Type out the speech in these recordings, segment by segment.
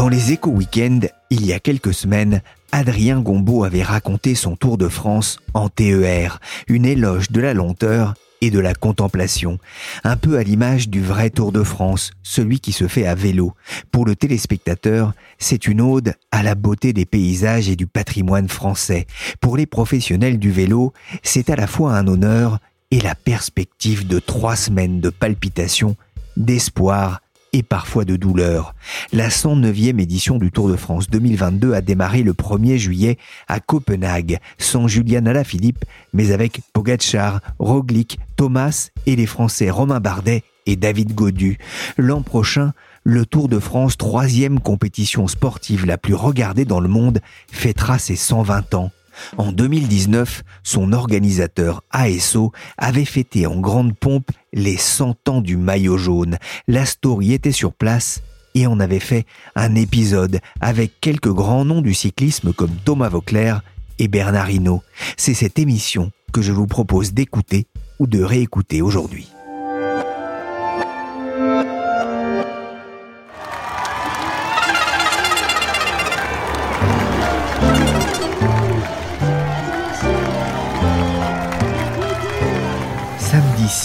Dans les échos week-end, il y a quelques semaines, Adrien Gombeau avait raconté son Tour de France en TER, une éloge de la lenteur et de la contemplation, un peu à l'image du vrai Tour de France, celui qui se fait à vélo. Pour le téléspectateur, c'est une ode à la beauté des paysages et du patrimoine français. Pour les professionnels du vélo, c'est à la fois un honneur et la perspective de trois semaines de palpitations, d'espoir et parfois de douleur. La 109e édition du Tour de France 2022 a démarré le 1er juillet à Copenhague, sans Julian Alaphilippe, mais avec Pogacar, Roglic, Thomas et les Français Romain Bardet et David Godu. L'an prochain, le Tour de France, troisième compétition sportive la plus regardée dans le monde, fêtera ses 120 ans. En 2019, son organisateur ASO avait fêté en grande pompe les 100 ans du maillot jaune. La story était sur place et on avait fait un épisode avec quelques grands noms du cyclisme comme Thomas Vauclair et Bernard Hinault. C'est cette émission que je vous propose d'écouter ou de réécouter aujourd'hui.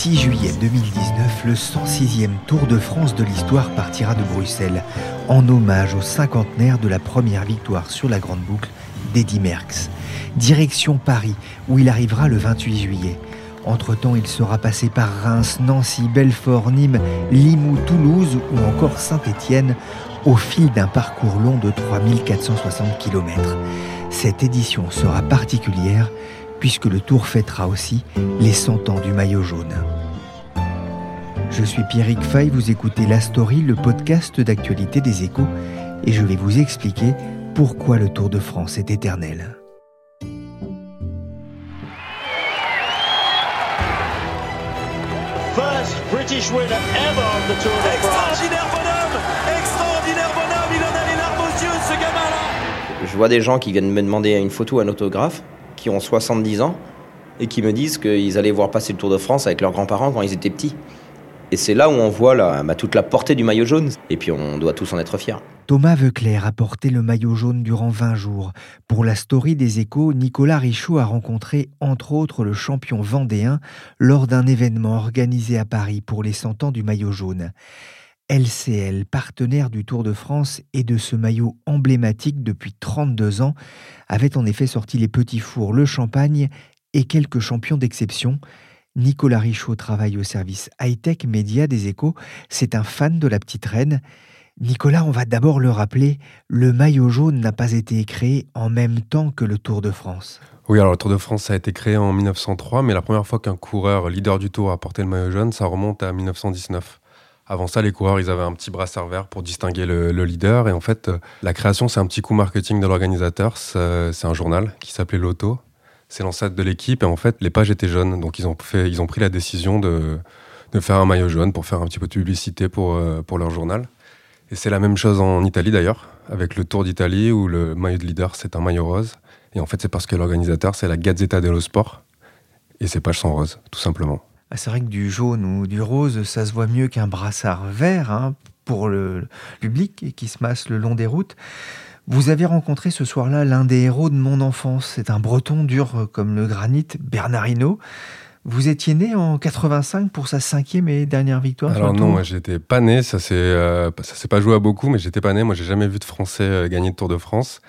6 juillet 2019, le 106e Tour de France de l'histoire partira de Bruxelles en hommage au cinquantenaire de la première victoire sur la Grande Boucle d'Eddy Merckx. Direction Paris, où il arrivera le 28 juillet. Entre-temps, il sera passé par Reims, Nancy, Belfort, Nîmes, Limoux, Toulouse ou encore Saint-Étienne au fil d'un parcours long de 3460 km. Cette édition sera particulière puisque le Tour fêtera aussi les 100 ans du maillot jaune. Je suis Pierrick Fay, vous écoutez La Story, le podcast d'actualité des échos, et je vais vous expliquer pourquoi le Tour de France est éternel. First British winner ever of the Tour de France. Extraordinaire bonhomme Extraordinaire bonhomme Il en a les larmes aux yeux, ce gamin-là Je vois des gens qui viennent me demander une photo, un autographe, qui ont 70 ans et qui me disent qu'ils allaient voir passer le Tour de France avec leurs grands-parents quand ils étaient petits. Et c'est là où on voit bah, toute la portée du maillot jaune. Et puis on doit tous en être fiers. Thomas Veuclair a porté le maillot jaune durant 20 jours. Pour la story des échos, Nicolas Richaud a rencontré entre autres le champion vendéen lors d'un événement organisé à Paris pour les 100 ans du maillot jaune. LCL, partenaire du Tour de France et de ce maillot emblématique depuis 32 ans, avait en effet sorti les petits fours, le champagne et quelques champions d'exception. Nicolas Richaud travaille au service high-tech média des échos. C'est un fan de la petite reine. Nicolas, on va d'abord le rappeler, le maillot jaune n'a pas été créé en même temps que le Tour de France. Oui, alors le Tour de France a été créé en 1903, mais la première fois qu'un coureur leader du Tour a porté le maillot jaune, ça remonte à 1919. Avant ça, les coureurs, ils avaient un petit brassard vert pour distinguer le, le leader. Et en fait, euh, la création, c'est un petit coup marketing de l'organisateur. C'est c'est un journal qui s'appelait L'Auto. C'est l'ancêtre de l'équipe. Et en fait, les pages étaient jaunes. Donc, ils ont, fait, ils ont pris la décision de, de faire un maillot jaune pour faire un petit peu de publicité pour, euh, pour leur journal. Et c'est la même chose en Italie d'ailleurs, avec le Tour d'Italie où le maillot de leader, c'est un maillot rose. Et en fait, c'est parce que l'organisateur, c'est la Gazzetta dello Sport. Et ces pages sont roses, tout simplement. Ah, C'est vrai que du jaune ou du rose, ça se voit mieux qu'un brassard vert hein, pour le public qui se masse le long des routes. Vous avez rencontré ce soir-là l'un des héros de mon enfance. C'est un breton dur comme le granit, Bernard Hinault. Vous étiez né en 85 pour sa cinquième et dernière victoire Alors non, moi j'étais pas né, ça s'est euh, ça s'est pas joué à beaucoup, mais j'étais pas né. Moi j'ai jamais vu de Français euh, gagner le Tour de France.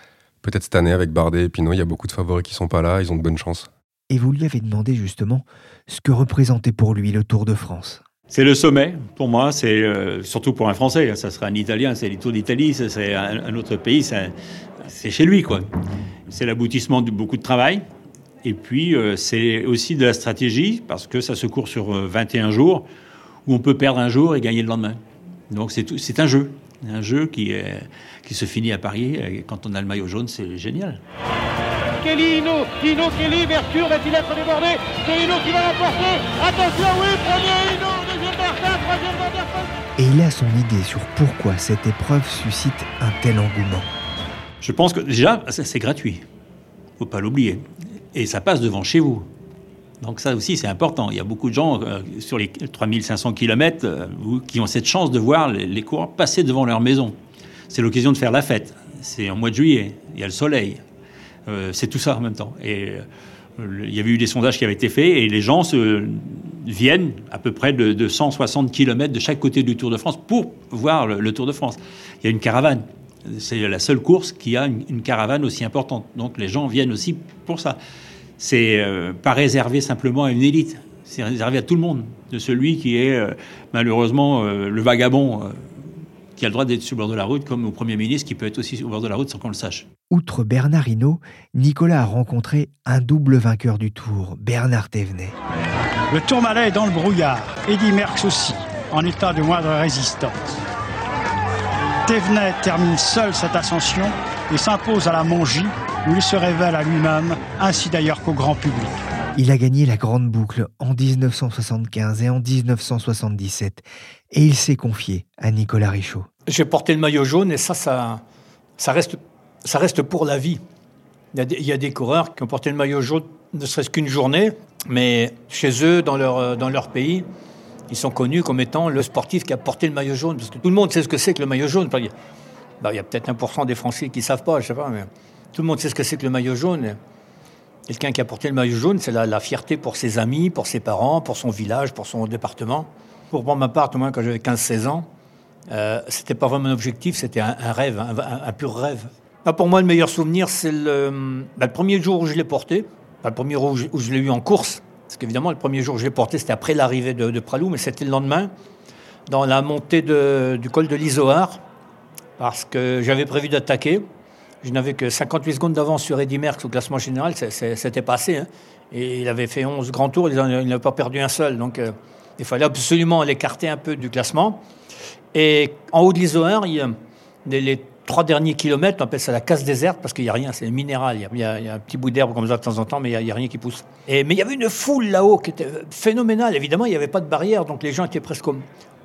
Peut-être cette année avec Bardet et Pinot, il y a beaucoup de favoris qui sont pas là, ils ont de bonnes chances. Et vous lui avez demandé justement ce que représentait pour lui le Tour de France. C'est le sommet, pour moi, c'est euh, surtout pour un Français. Ça serait un Italien, c'est les Tours d'Italie, serait un, un autre pays, c'est chez lui, quoi. C'est l'aboutissement de beaucoup de travail. Et puis, euh, c'est aussi de la stratégie, parce que ça se court sur euh, 21 jours, où on peut perdre un jour et gagner le lendemain. Donc c'est un jeu, un jeu qui, qui se finit à Paris. Quand on a le maillot jaune, c'est génial. Kelly, Hino, Hino, Kelly, Mercure va-t-il être débordé C'est Hino qui va l'emporter Attention, oui, premier Hino, deuxième Martin, troisième Vanderpool Et il a son idée sur pourquoi cette épreuve suscite un tel engouement. Je pense que déjà, c'est gratuit. faut pas l'oublier. Et ça passe devant chez vous. Donc ça aussi, c'est important. Il y a beaucoup de gens euh, sur les 3500 km euh, qui ont cette chance de voir les, les coureurs passer devant leur maison. C'est l'occasion de faire la fête. C'est en mois de juillet. Il y a le soleil. Euh, c'est tout ça en même temps. Et il y avait eu des sondages qui avaient été faits et les gens viennent à peu près de, 160 km de chaque côté du Tour de France pour voir le, Tour de France. Il y a une caravane. C'est la seule course qui a une, caravane aussi importante. Donc les gens viennent aussi pour ça. C'est euh, pas réservé simplement à une élite. C'est réservé à tout le monde, de celui qui est euh, malheureusement euh, le vagabond qui a le droit d'être sur le bord de la route, comme au Premier ministre qui peut être aussi sur le bord de la route sans qu'on le sache. Outre Bernard Hinault, Nicolas a rencontré un double vainqueur du Tour, Bernard Thévenet. Le Tourmalet est dans le brouillard, Eddy Merckx aussi, en état de moindre résistance. Thévenet termine seul cette ascension et s'impose à la Mongie, où il se révèle à lui-même, ainsi d'ailleurs qu'au grand public. Il a gagné la grande boucle en 1975 et en 1977, et il s'est confié à Nicolas Richaud. J'ai porté le maillot jaune et ça, ça, ça, reste, ça reste pour la vie. Il y, a des, coureurs qui ont porté le maillot jaune ne serait-ce qu'une journée, mais chez eux, dans leur, dans leur pays, ils sont connus comme étant le sportif qui a porté le maillot jaune. Parce que tout le monde sait ce que c'est que le maillot jaune. il y a peut-être 1% des Français qui ne savent pas, je sais pas, mais tout le monde sait ce que c'est que le maillot jaune. Quelqu'un qui a porté le maillot jaune, c'est la, fierté pour ses amis, pour ses parents, pour son village, pour son département. Pour ma part, au moins quand j'avais 15-16 ans, euh, c'était pas vraiment un objectif, c'était un, rêve, un, pur rêve. Pour moi, le meilleur souvenir, c'est le, bah, premier jour où je l'ai porté, le premier jour où je, l'ai eu en course. Parce qu'évidemment, le premier jour où je l'ai porté, c'était après l'arrivée de, Pralou, mais c'était le lendemain, dans la montée du col de l'Isoar, parce que j'avais prévu d'attaquer. Je n'avais que 58 secondes d'avance sur Eddy Merckx au classement général, c'était passé. Hein. Et il avait fait 11 grands tours, il n'avait pas perdu un seul. Donc euh, il fallait absolument l'écarter un peu du classement. Et en haut de l'Isoar, les, trois derniers kilomètres, on appelle ça la casse déserte parce qu'il n'y a rien, c'est minéral. Il y, a, un petit bout d'herbe comme ça de temps en temps, mais il n'y a, rien qui pousse. Mais il y avait une foule là-haut qui était phénoménale. Évidemment, il n'y avait pas de barrière, donc les gens étaient presque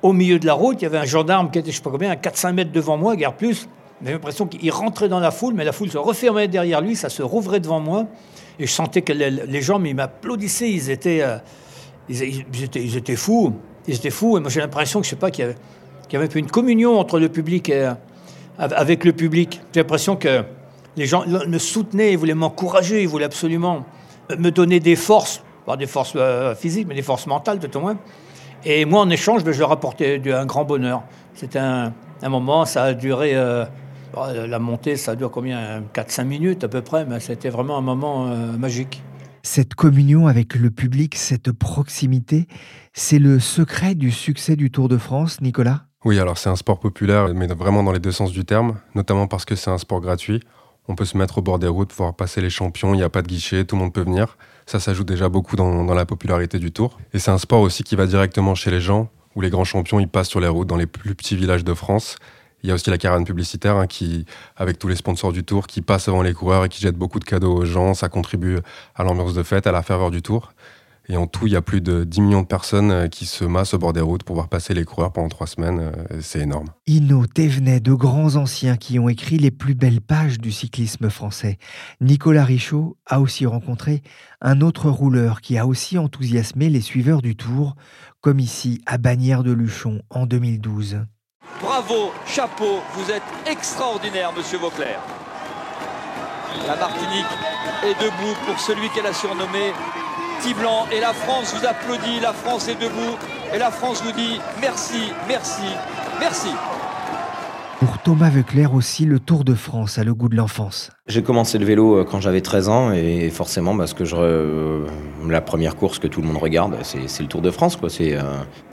au, milieu de la route. Il y avait un gendarme qui était, je ne sais pas combien, à 400 mètres devant moi, guère plus. J'avais l'impression qu'il rentrait dans la foule, mais la foule se refermait derrière lui, ça se rouvrait devant moi. Et je sentais que les, gens m'applaudissaient, ils étaient, euh, ils, étaient, ils, étaient, fous. Ils étaient fous. Et moi, j'ai l'impression que, je pas, qu'il y, avait, une communion entre le public et, euh, avec le public. J'ai l'impression que les gens me soutenaient, ils voulaient m'encourager, ils voulaient absolument me donner des forces, pas des forces euh, physiques, mais des forces mentales, tout au moins. Et moi, en échange, ben, je leur apportais un grand bonheur. C'était un, moment, ça a duré. Oh, la montée, ça dure combien 4-5 minutes à peu près, mais c'était vraiment un moment euh, magique. Cette communion avec le public, cette proximité, c'est le secret du succès du Tour de France, Nicolas? Oui, alors c'est un sport populaire, mais vraiment dans les deux sens du terme, notamment parce que c'est un sport gratuit. On peut se mettre au bord des routes, voir passer les champions, il n'y a pas de guichet, tout le monde peut venir. Ça, joue déjà beaucoup dans, dans la popularité du Tour. Et c'est un sport aussi qui va directement chez les gens, où les grands champions, ils passent sur les routes dans les plus petits villages de France. Il y a aussi la caravane publicitaire hein, qui, avec tous les sponsors du Tour, qui passe avant les coureurs et qui jette beaucoup de cadeaux aux gens. Ça contribue à l'ambiance de fête, à la ferveur du Tour. Et en tout, il y a plus de 10 millions de personnes euh, qui se massent au bord des routes pour voir passer les coureurs pendant trois semaines. Euh, c'est énorme. Inno, Thévenet, de grands anciens qui ont écrit les plus belles pages du cyclisme français. Nicolas Richaud a aussi rencontré un autre rouleur qui a aussi enthousiasmé les suiveurs du Tour, comme ici à Bagnères de Luchon en 2012. Bravo, chapeau, vous êtes extraordinaire, monsieur Vauclair. La Martinique est debout pour celui qu'elle a surnommé Et la France vous applaudit, la France est debout. Et la France vous dit merci, merci, merci. Pour Thomas Veuclair aussi, le Tour de France a le goût de l'enfance. J'ai commencé le vélo euh, quand j'avais 13 ans et forcément parce que je, euh, la première course que tout le monde regarde, c'est le Tour de France. Quoi. Euh,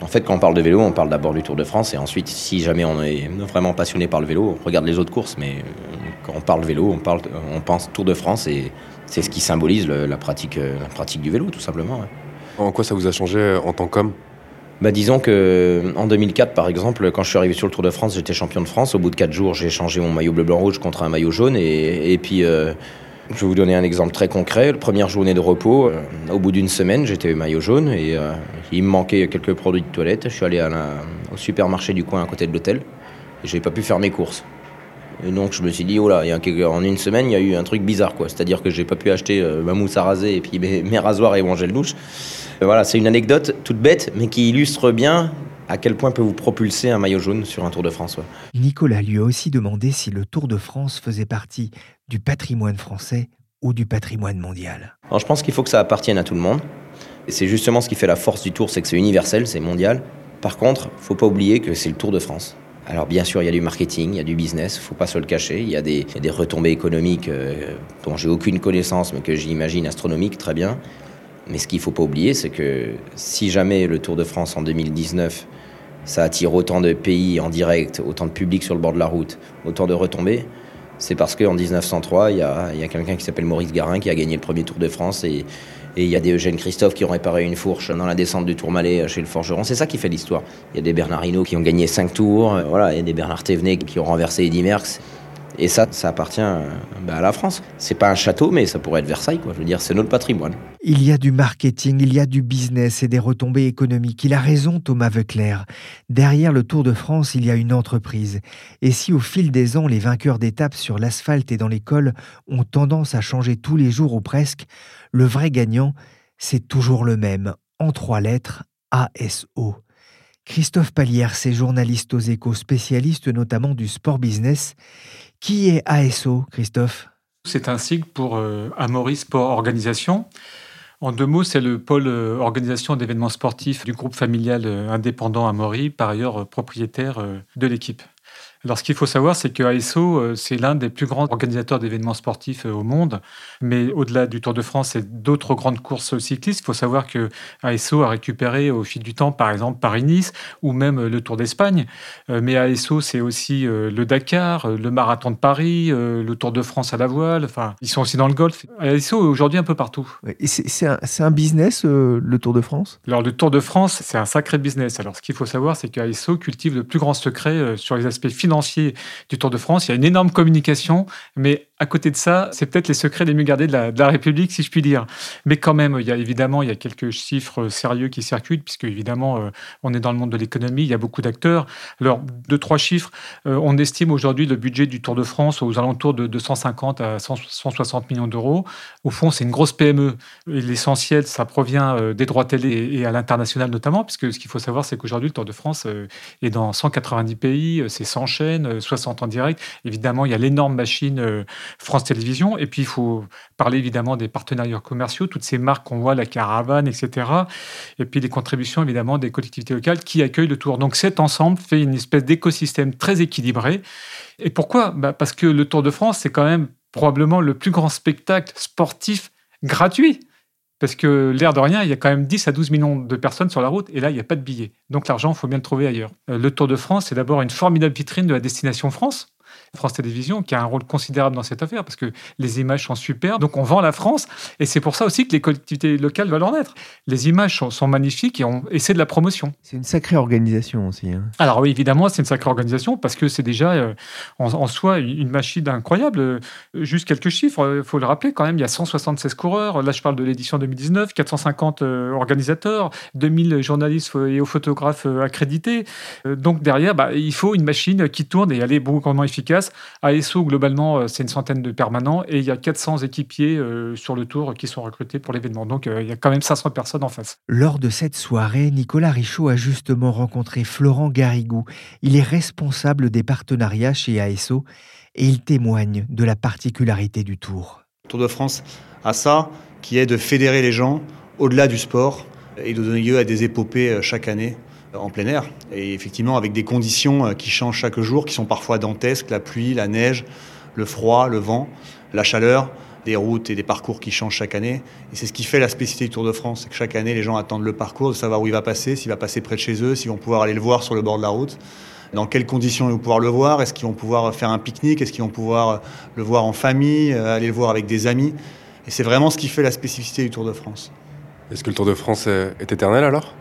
en fait, quand on parle de vélo, on parle d'abord du Tour de France et ensuite, si jamais on est vraiment passionné par le vélo, on regarde les autres courses. Mais quand on parle vélo, on, parle, on pense Tour de France et c'est ce qui symbolise la, pratique, la pratique du vélo, tout simplement. En quoi ça vous a changé en tant qu'homme? Bah, disons que en 2004, par exemple, quand je suis arrivé sur le Tour de France, j'étais champion de France. Au bout de 4 jours, j'ai changé mon maillot bleu-blanc-rouge contre un maillot jaune. Et, et puis, euh, je vais vous donner un exemple très concret. La première journée de repos, euh, au bout d'une semaine, j'étais maillot jaune et euh, il me manquait quelques produits de toilette. Je suis allé à la, au supermarché du coin à côté de l'hôtel et j'ai pas pu faire mes courses. Et donc je me suis dit, oh là, il y a, en une semaine, il y a eu un truc bizarre, quoi. C'est-à-dire que j'ai pas pu acheter ma mousse à raser et puis mes, mes rasoirs et mon gel douche. Voilà, c'est une anecdote toute bête, mais qui illustre bien à quel point peut vous propulser un maillot jaune sur un Tour de France. Nicolas lui a aussi demandé si le Tour de France faisait partie du patrimoine français ou du patrimoine mondial. Alors, je pense qu'il faut que ça appartienne à tout le monde. Et c'est justement ce qui fait la force du Tour, c'est que c'est universel, c'est mondial. Par contre, faut pas oublier que c'est le Tour de France. Alors bien sûr, il y a du marketing, il y a du business, faut pas se le cacher. Il y a des, des retombées économiques euh, dont j'ai aucune connaissance, mais que j'imagine astronomiques, très bien. Mais ce qu'il ne faut pas oublier, c'est que si jamais le Tour de France en 2019, ça attire autant de pays en direct, autant de public sur le bord de la route, autant de retombées, c'est parce qu'en 1903, il y a, a quelqu'un qui s'appelle Maurice Garin qui a gagné le premier Tour de France et il y a des Eugène Christophe qui ont réparé une fourche dans la descente du Tourmalet chez le forgeron. C'est ça qui fait l'histoire. Il y a des Bernard Hinault qui ont gagné 5 tours, voilà, il y a des Bernard Thévenet qui ont renversé Eddy Merckx. Et ça, ça appartient bah, à la France. C'est pas un château, mais ça pourrait être Versailles, quoi. Je veux dire, c'est notre patrimoine. Il y a du marketing, il y a du business et des retombées économiques. Il a raison, Thomas Veuclair. Derrière le Tour de France, il y a une entreprise. Et si au fil des ans, les vainqueurs d'étapes sur l'asphalte et dans l'école ont tendance à changer tous les jours ou presque, le vrai gagnant, c'est toujours le même, en trois lettres, ASO. Christophe Palière, c'est journaliste aux échos, spécialiste notamment du sport business. Qui est ASO, Christophe? C'est un sigle pour euh, Amaury Sport Organisation. En deux mots, c'est le pôle euh, organisation d'événements sportifs du groupe familial euh, indépendant Amaury, par ailleurs propriétaire de l'équipe. Alors, ce qu'il faut savoir, c'est que ASO, euh, c'est l'un des plus grands organisateurs d'événements sportifs euh, au monde. Mais au-delà du Tour de France et d'autres grandes courses cyclistes, il faut savoir que ASO a récupéré au fil du temps, par exemple, Paris-Nice ou même le Tour d'Espagne. Euh, mais ASO, c'est aussi le Dakar, le Marathon de Paris, le Tour de France à la voile. Enfin, ils sont aussi dans le golf. ASO est aujourd'hui un peu partout. C'est un, un, business, le Tour de France? Alors, le Tour de France, c'est un sacré business. Alors, ce qu'il faut savoir, c'est qu'ASO cultive le plus grand secret sur les aspects financiers du Tour de France. Il y a une énorme communication, mais à côté de ça, c'est peut-être les secrets les mieux gardés de la, République, si je puis dire. Mais quand même, il y a évidemment il y a quelques chiffres sérieux qui circulent, puisque évidemment, euh, on est dans le monde de l'économie, il y a beaucoup d'acteurs. Alors, deux, trois chiffres. Euh, on estime aujourd'hui le budget du Tour de France aux alentours de 250 à 160 millions d'euros. Au fond, c'est une grosse PME. L'essentiel, ça provient euh, des droits télé et à l'international notamment, puisque ce qu'il faut savoir, c'est qu'aujourd'hui, le Tour de France est dans 190 pays, c'est 100 chaînes, 60 en direct. Évidemment, il y a l'énorme machine France Télévisions. Et puis, il faut parler évidemment des partenariats commerciaux, toutes ces marques qu'on voit, la caravane, etc. Et puis, les contributions évidemment des collectivités locales qui accueillent le tour. Donc, cet ensemble fait une espèce d'écosystème très équilibré. Et pourquoi? Bah, Parce que le Tour de France, c'est quand même probablement le plus grand spectacle sportif gratuit. Parce que l'air de rien, il y a quand même 10 à 12 millions de personnes sur la route et là, il n'y a pas de billets. Donc l'argent, il faut bien le trouver ailleurs. Euh, le Tour de France, c'est d'abord une formidable vitrine de la destination France. France Télévisions, qui a un rôle considérable dans cette affaire, parce que les images sont super. Donc on vend la France, et c'est pour ça aussi que les collectivités locales veulent en être. Les images sont, magnifiques et, on, c'est de la promotion. C'est une sacrée organisation aussi. Hein. Alors oui, évidemment, c'est une sacrée organisation, parce que c'est déjà euh, en, soi une machine incroyable. Euh, juste quelques chiffres, il faut le rappeler quand même, il y a 176 coureurs, là je parle de l'édition 2019, 450 euh, organisateurs, 2000 journalistes et photographes accrédités. donc derrière, bah, il faut une machine qui tourne et elle est beaucoup moins efficace ASO, globalement, euh, c'est une centaine de permanents et il y a 400 équipiers euh, sur le tour qui sont recrutés pour l'événement. Donc, euh, il y a quand même 500 personnes en face. Lors de cette soirée, Nicolas Richaud a justement rencontré Florent Garrigou. Il est responsable des partenariats chez ASO et il témoigne de la particularité du tour. Tour de France a ça, qui est de fédérer les gens au-delà du sport et de donner lieu à des épopées chaque année en plein air. Et effectivement, avec des conditions euh, qui changent chaque jour, qui sont parfois dantesques, la pluie, la neige, le froid, le vent, la chaleur, des routes et des parcours qui changent chaque année. Et c'est ce qui fait la spécificité du Tour de France, c'est que chaque année, les gens attendent le parcours, de savoir où il va passer, s'il va passer près de chez eux, s'ils vont pouvoir aller le voir sur le bord de la route, dans quelles conditions ils vont pouvoir le voir, est-ce qu'ils vont pouvoir faire un pique-nique, est-ce qu'ils vont pouvoir le voir en famille, euh, aller le voir avec des amis? Et c'est vraiment ce qui fait la spécificité du Tour de France. Est-ce que le Tour de France est éternel alors?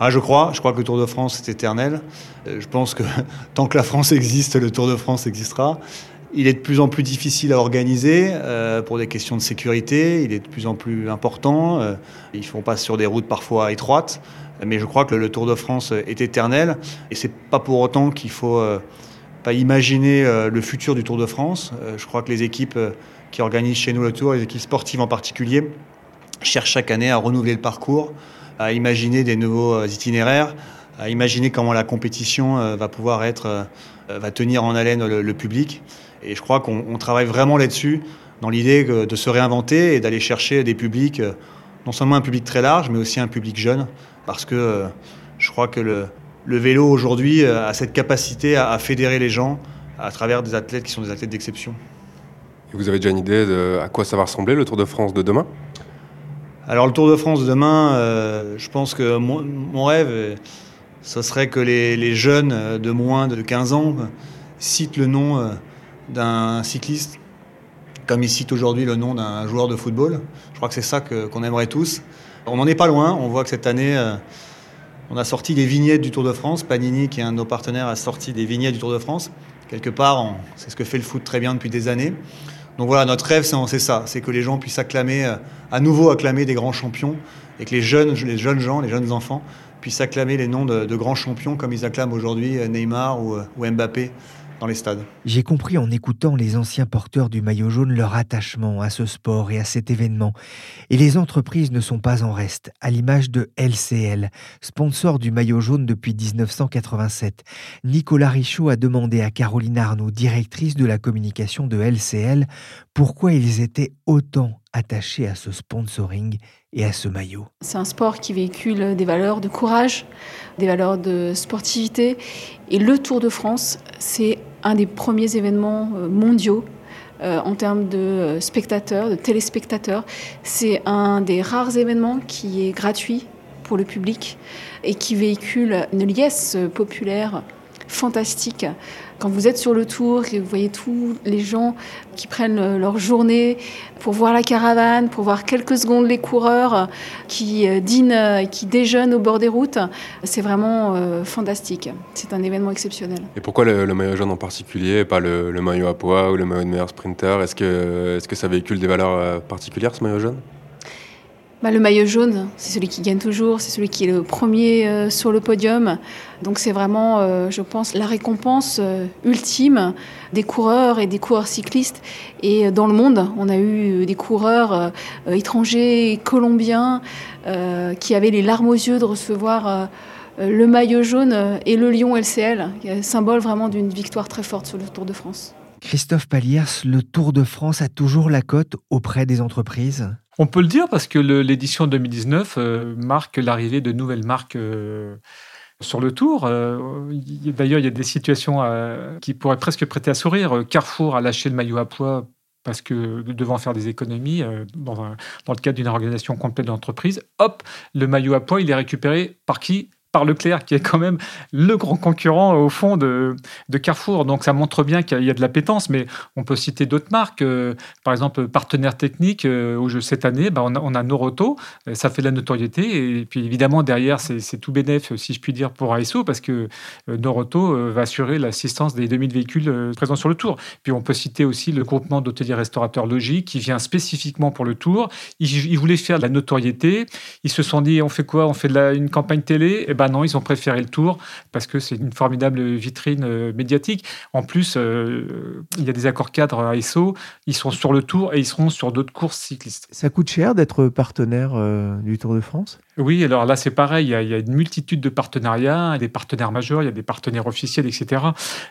Ah, je crois, je crois que le Tour de France est éternel. Euh, je pense que tant que la France existe, le Tour de France existera. Il est de plus en plus difficile à organiser euh, pour des questions de sécurité. Il est de plus en plus important. Euh, ils font pas sur des routes parfois étroites. Mais je crois que le, Tour de France est éternel. Et c'est pas pour autant qu'il faut pas imaginer le futur du Tour de France. Je crois que les équipes qui organisent chez nous le Tour, les équipes sportives en particulier, cherchent chaque année à renouveler le parcours, à imaginer des nouveaux itinéraires, à imaginer comment la compétition va pouvoir être, va tenir en haleine le public. Et je crois qu'on travaille vraiment là-dessus, dans l'idée de se réinventer et d'aller chercher des publics, non seulement un public très large, mais aussi un public jeune, parce que euh, je crois que le, vélo aujourd'hui euh, a cette capacité à, fédérer les gens à travers des athlètes qui sont des athlètes d'exception. Vous avez déjà une idée de à quoi ça va ressembler le Tour de France de demain? Alors le Tour de France de demain, euh, je pense que mon, rêve, ce serait que les, jeunes de moins de 15 ans citent le nom d'un cycliste comme ils citent aujourd'hui le nom d'un joueur de football. Je crois que c'est ça qu'on aimerait tous. On n'en est pas loin. On voit que cette année, euh, on a sorti les vignettes du Tour de France. Panini, qui est un de nos partenaires, a sorti des vignettes du Tour de France. Quelque part, c'est ce que fait le foot très bien depuis des années. Donc voilà, notre rêve, c'est ça, c'est que les gens puissent acclamer, euh, à nouveau acclamer des grands champions, et que les jeunes, gens, les jeunes enfants, puissent acclamer les noms de, grands champions comme ils acclament aujourd'hui euh, Neymar ou Mbappé dans les stades. J'ai compris en écoutant les anciens porteurs du maillot jaune leur attachement à ce sport et à cet événement. Et les entreprises ne sont pas en reste, à l'image de LCL, sponsor du maillot jaune depuis 1987. Nicolas Richaud a demandé à Caroline Arnaud, directrice de la communication de LCL, pourquoi ils étaient autant attachés à ce sponsoring et à ce maillot. C'est un sport qui véhicule des valeurs de courage, des valeurs de sportivité. Et le Tour de France, c'est un des premiers événements euh, mondiaux euh, en termes de euh, spectateurs, de téléspectateurs. C'est un des rares événements qui est gratuit pour le public et qui véhicule une liesse populaire fantastique quand vous êtes sur le tour et vous voyez tous les gens qui prennent leur journée pour voir la caravane, pour voir quelques secondes les coureurs qui euh, dînent et qui déjeunent au bord des routes, c'est vraiment euh, fantastique. C'est un événement exceptionnel. Et pourquoi le, maillot jaune en particulier, pas le, maillot à poids ou le maillot de meilleur sprinter? Est-ce que, est -ce que ça véhicule des valeurs euh, particulières ce maillot jaune? Bah, le maillot jaune, c'est celui qui gagne toujours, c'est celui qui est le premier euh, sur le podium. Donc c'est vraiment, euh, je pense, la récompense euh, ultime des coureurs et des coureurs cyclistes. Et dans le monde, on a eu des coureurs étrangers, colombiens, qui avaient les larmes aux yeux de recevoir le maillot jaune et le lion LCL, symbole vraiment d'une victoire très forte sur le Tour de France. Christophe Paliers, le Tour de France a toujours la cote auprès des entreprises? On peut le dire parce que l'édition 2019 euh, marque l'arrivée de nouvelles marques euh, sur le tour. Euh, d'ailleurs, il y a des situations qui pourraient presque prêter à sourire. Carrefour a lâché le maillot à poids parce que devant faire des économies dans, le cadre d'une organisation complète d'entreprise. Hop, le maillot à poids, il est récupéré par qui? Leclerc, qui est quand même le grand concurrent au fond de, Carrefour. Donc ça montre bien qu'il y a de la pétence, mais on peut citer d'autres marques. Euh, par exemple, partenaire technique, euh, où je, cette année, bah, on, a, on, Noroto, euh, ça fait de la notoriété. Et puis évidemment, derrière, c'est tout bénéf, si je puis dire, pour ASO, parce que Noroto va assurer l'assistance des 2000 véhicules présents sur le Tour. Puis on peut citer aussi le groupement d'hôteliers restaurateurs Logique, qui vient spécifiquement pour le Tour. Ils, voulaient faire de la notoriété. Ils se sont dit, on fait quoi? On fait une campagne télé? Et ben non, ils ont préféré le Tour parce que c'est une formidable vitrine euh, médiatique. En plus, euh, il y a des accords cadres à ESSO. Ils sont sur le Tour et ils seront sur d'autres courses cyclistes. Ça coûte cher d'être partenaire euh, du Tour de France? Oui, alors là, c'est pareil. Il y, a, une multitude de partenariats, des partenaires majeurs, il y a des partenaires officiels, etc.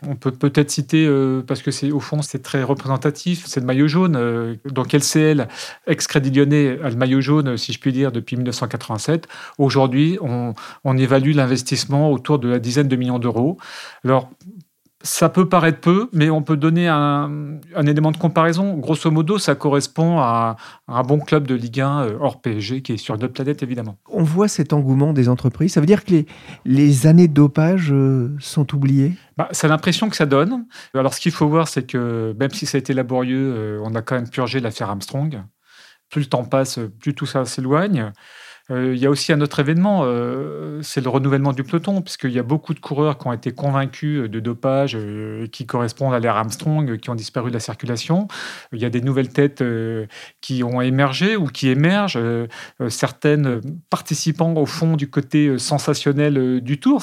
On peut peut-être citer, parce que c'est au fond, c'est très représentatif, c'est le maillot jaune. donc LCL, ex-Crédit Lyonnais, a le maillot jaune, si je puis dire, depuis 1987. Aujourd'hui, on, on évalue l'investissement autour de la dizaine de millions d'euros. Alors, ça peut paraître peu, mais on peut donner un, élément de comparaison. Grosso modo, ça correspond à, un bon club de Ligue 1 euh, hors PSG qui est sur notre planète, évidemment. On voit cet engouement des entreprises. Ça veut dire que les, les années de dopage euh, sont oubliées? Bah, C'est l'impression que ça donne. Alors, ce qu'il faut voir, c'est que même si ça a été laborieux, euh, on a quand même purgé l'affaire Armstrong. Plus le temps passe, plus tout ça s'éloigne. Euh, il y a aussi un autre événement, euh, c'est le renouvellement du peloton, puisqu'il y a beaucoup de coureurs qui ont été convaincus de dopage, euh, qui correspondent à l'ère Armstrong, qui ont disparu de la circulation. Il y a des nouvelles têtes qui ont émergé ou qui émergent, certaines participant au fond du côté sensationnel du Tour.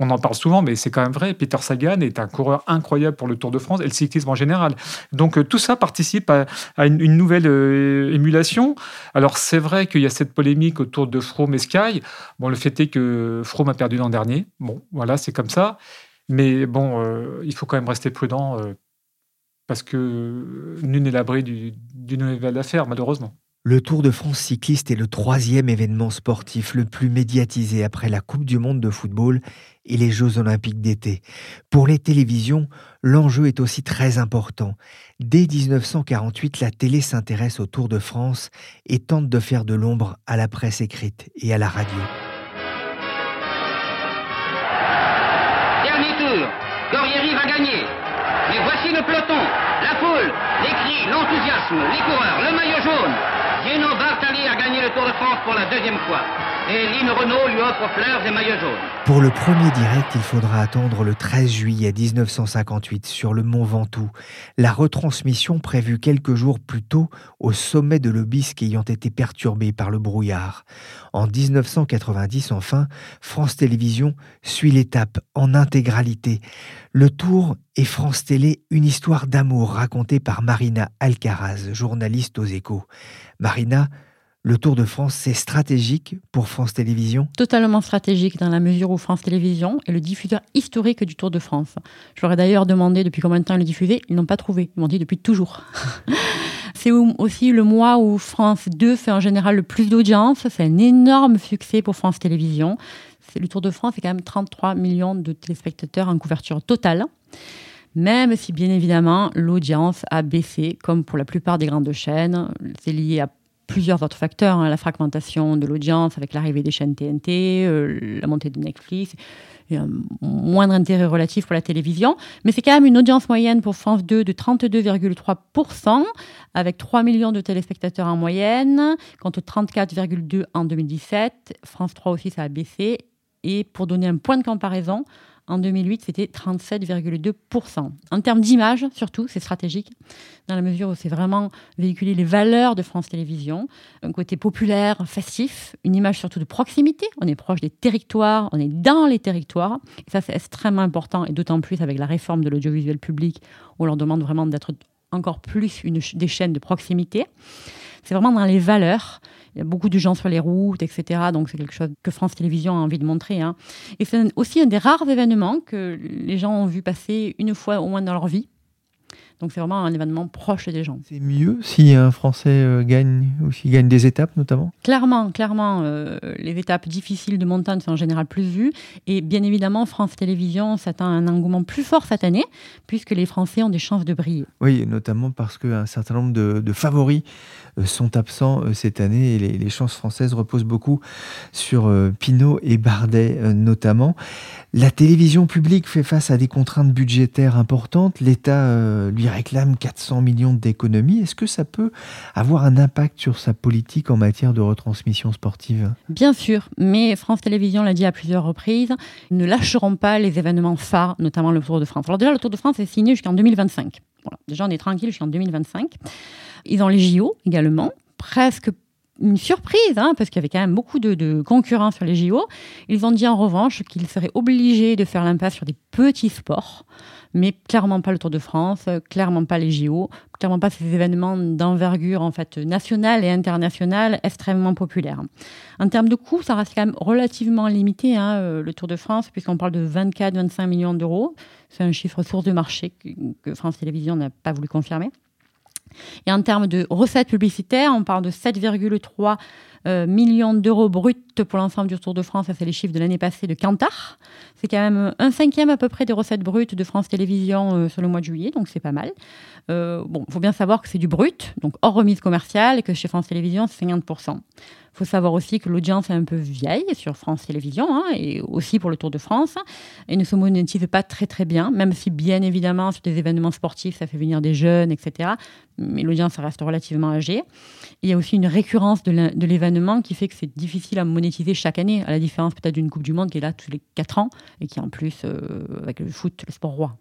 On en parle souvent, mais c'est quand même vrai. Peter Sagan est un coureur incroyable pour le Tour de France et le cyclisme en général. Donc tout ça participe à, une, nouvelle émulation. Alors c'est vrai qu'il y a cette polémique autour de Froome et Sky. Bon, le fait est que Froome a perdu l'an dernier. Bon, voilà, c'est comme ça. Mais bon, euh, il faut quand même rester prudent euh, parce que nul n'est l'abri d'une nouvelle affaire, malheureusement. Le Tour de France cycliste est le troisième événement sportif le plus médiatisé après la Coupe du Monde de football et les Jeux olympiques d'été. Pour les télévisions, l'enjeu est aussi très important. Dès 1948, la télé s'intéresse au Tour de France et tente de faire de l'ombre à la presse écrite et à la radio. Dernier tour, Corrieri va gagner. Mais voici le peloton, la foule, les cris, l'enthousiasme, les coureurs, le maillot jaune. Gino Bartali a gagné le Tour de France pour la deuxième fois et Renault lui offre fleurs et. Pour le premier direct, il faudra attendre le 13 juillet 1958 sur le mont Ventoux. La retransmission prévue quelques jours plus tôt au sommet de l'Obisque ayant été perturbée par le brouillard. En 1990, enfin, France Télévisions suit l'étape en intégralité. Le Tour et France Télé, une histoire d'amour racontée par Marina Alcaraz, journaliste aux échos. Marina, le Tour de France, c'est stratégique pour France Télévisions? Totalement stratégique dans la mesure où France Télévisions est le diffuseur historique du Tour de France. Je leur ai d'ailleurs demandé depuis combien de temps ils le diffusaient. Ils n'ont pas trouvé. Ils m'ont dit depuis toujours. c'est aussi le mois où France 2 fait en général le plus d'audience. C'est un énorme succès pour France Télévisions. Le Tour de France, c'est quand même 33 millions de téléspectateurs en couverture totale même si bien évidemment l'audience a baissé, comme pour la plupart des grandes chaînes. C'est lié à plusieurs autres facteurs, hein, la fragmentation de l'audience avec l'arrivée des chaînes TNT, euh, la montée de Netflix, et un moindre intérêt relatif pour la télévision. Mais c'est quand même une audience moyenne pour France 2 de 32,3%, avec 3 millions de téléspectateurs en moyenne, contre 34,2 en 2017. France 3 aussi, ça a baissé. Et pour donner un point de comparaison, en 2008, c'était 37,2%. En termes d'image, surtout, c'est stratégique, dans la mesure où c'est vraiment véhiculer les valeurs de France Télévisions, un côté populaire, festif, une image surtout de proximité. On est proche des territoires, on est dans les territoires. Et ça, c'est extrêmement important, et d'autant plus avec la réforme de l'audiovisuel public, où on leur demande vraiment d'être encore plus une, des chaînes de proximité. C'est vraiment dans les valeurs il y a beaucoup de gens sur les routes, etc. Donc c'est quelque chose que France Télévisions a envie de montrer. Hein. Et c'est aussi un des rares événements que les gens ont vu passer une fois au moins dans leur vie. Donc c'est vraiment un événement proche des gens. C'est mieux si un Français euh, gagne ou s'il gagne des étapes notamment? Clairement, clairement. Euh, les étapes difficiles de montagne sont en général plus vues. Et bien évidemment, France Télévisions s'attend à un engouement plus fort cette année, puisque les Français ont des chances de briller. Oui, notamment parce qu'un certain nombre de, favoris euh, sont absents cette année et les, chances françaises reposent beaucoup sur Pinot et Bardet notamment. La télévision publique fait face à des contraintes budgétaires importantes. L'État lui réclame 400 millions d'économies. Est-ce que ça peut avoir un impact sur sa politique en matière de retransmission sportive? Bien sûr, mais France Télévisions l'a dit à plusieurs reprises, ne lâcheront pas les événements phares, notamment le Tour de France. Alors déjà, le Tour de France est signé jusqu'en 2025. Voilà. Déjà, on est tranquille jusqu'en 2025. Ils ont les JO également, presque une surprise, hein, parce qu'il y avait quand même beaucoup de, concurrents sur les JO. Ils ont dit en revanche qu'ils seraient obligés de faire l'impasse sur des petits sports mais clairement pas le Tour de France, clairement pas les JO, clairement pas ces événements d'envergure en fait nationale et internationale extrêmement populaires. En termes de coûts, ça reste quand même relativement limité, hein, euh, le Tour de France, puisqu'on parle de 24-25 millions d'euros. C'est un chiffre source de marché que France Télévisions n'a pas voulu confirmer. Et en termes de recettes publicitaires, on parle de 7,3 euh, millions d'euros bruts pour l'ensemble du Tour de France. Ça, c'est les chiffres de l'année passée de Cantar. C'est quand même un cinquième à peu près des recettes brutes de France Télévisions euh, sur le mois de juillet, donc c'est pas mal. Euh, bon, il faut bien savoir que c'est du brut, donc hors remise commerciale, et que chez France Télévisions, c'est 50% faut savoir aussi que l'audience est un peu vieille sur France Télévisions hein, et aussi pour le Tour de France et ne se monétise pas très très bien, même si bien évidemment sur des événements sportifs ça fait venir des jeunes, etc. Mais l'audience reste relativement âgée. Il y a aussi une récurrence de l'événement événement qui fait que c'est difficile à monétiser chaque année, à la différence peut-être d'une Coupe du Monde qui est là tous les 4 ans et qui en plus, euh, avec le foot, le sport roi.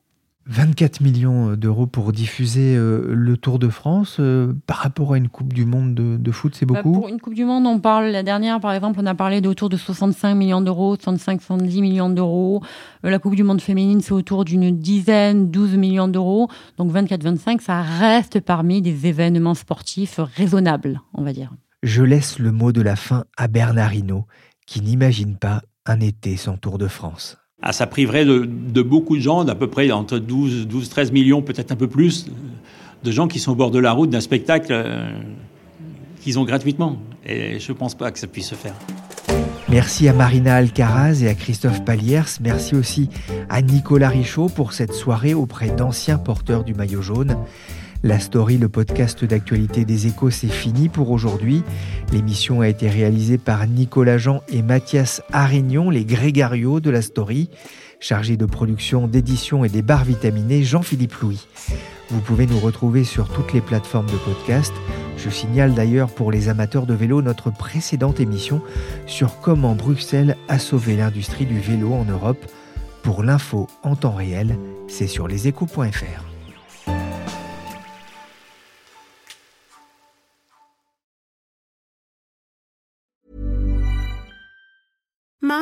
24 millions d'euros pour diffuser euh, le Tour de France. Euh, par rapport à une Coupe du Monde de, foot, c'est bah, beaucoup? Pour une Coupe du Monde, on parle, la dernière par exemple, on a parlé d'autour de 65 millions d'euros, 65-70 millions d'euros. Euh, la Coupe du Monde féminine, c'est autour d'une dizaine, 12 millions d'euros. Donc 24-25, ça reste parmi des événements sportifs raisonnables, on va dire. Je laisse le mot de la fin à Bernard Hinault, qui n'imagine pas un été sans Tour de France. Ah, ça priverait de, beaucoup de gens, d'à peu près entre 12, 12 13 millions, peut-être un peu plus, de gens qui sont au bord de la route d'un spectacle euh, qu'ils ont gratuitement. Et je ne pense pas que ça puisse se faire. Merci à Marina Alcaraz et à Christophe Paliers. Merci aussi à Nicolas Richaud pour cette soirée auprès d'anciens porteurs du maillot jaune. La story, le podcast d'actualité des échos, c'est fini pour aujourd'hui. L'émission a été réalisée par Nicolas Jean et Mathias Arignon, les grégarios de la story. Chargé de production, d'édition et des barres vitaminées, Jean-Philippe Louis. Vous pouvez nous retrouver sur toutes les plateformes de podcast. Je signale d'ailleurs pour les amateurs de vélo notre précédente émission sur comment Bruxelles a sauvé l'industrie du vélo en Europe. Pour l'info en temps réel, c'est sur leséchos.fr.